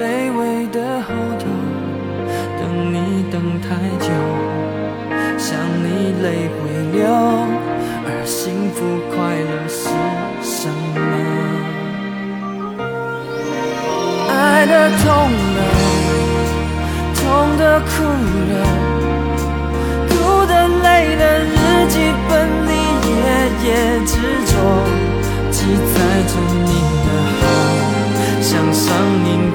卑微的后头，等你等太久，想你泪会流，而幸福快乐是什么？爱的痛了，痛的哭了。哭的累了，日记本里夜夜执着，记载着你，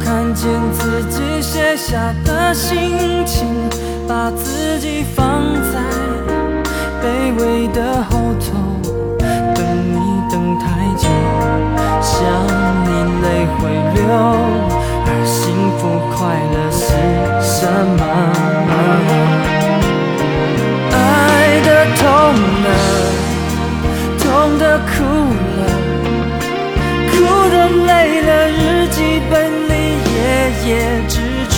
看见自己写下的心情，把自己放在卑微的后头，等你等太久，想你泪会流，而幸福快乐是什么？爱的痛了，痛的哭了，哭的累了，日记本里。夜执着，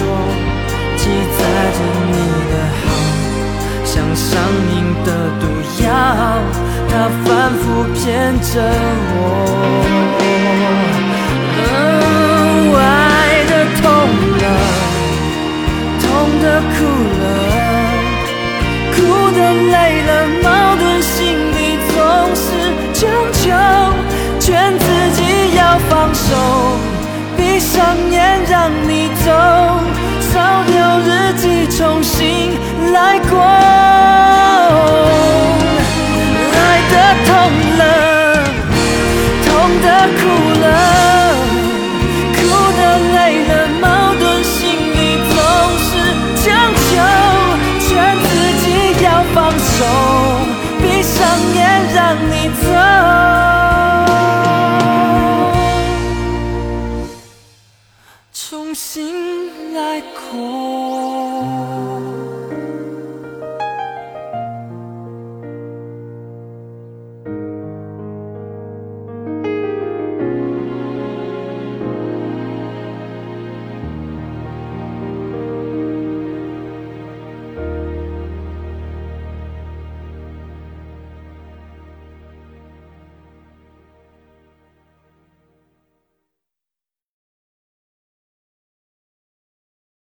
记载着你的好，像上瘾的毒药，它反复骗着我。嗯、爱的痛了，痛的哭了，哭的累了，矛盾心里总是强求，劝自己要放手，闭上眼。过爱的痛了痛的哭了哭的累了矛盾心里总是强求劝自己要放手闭上眼让你走。重新来过。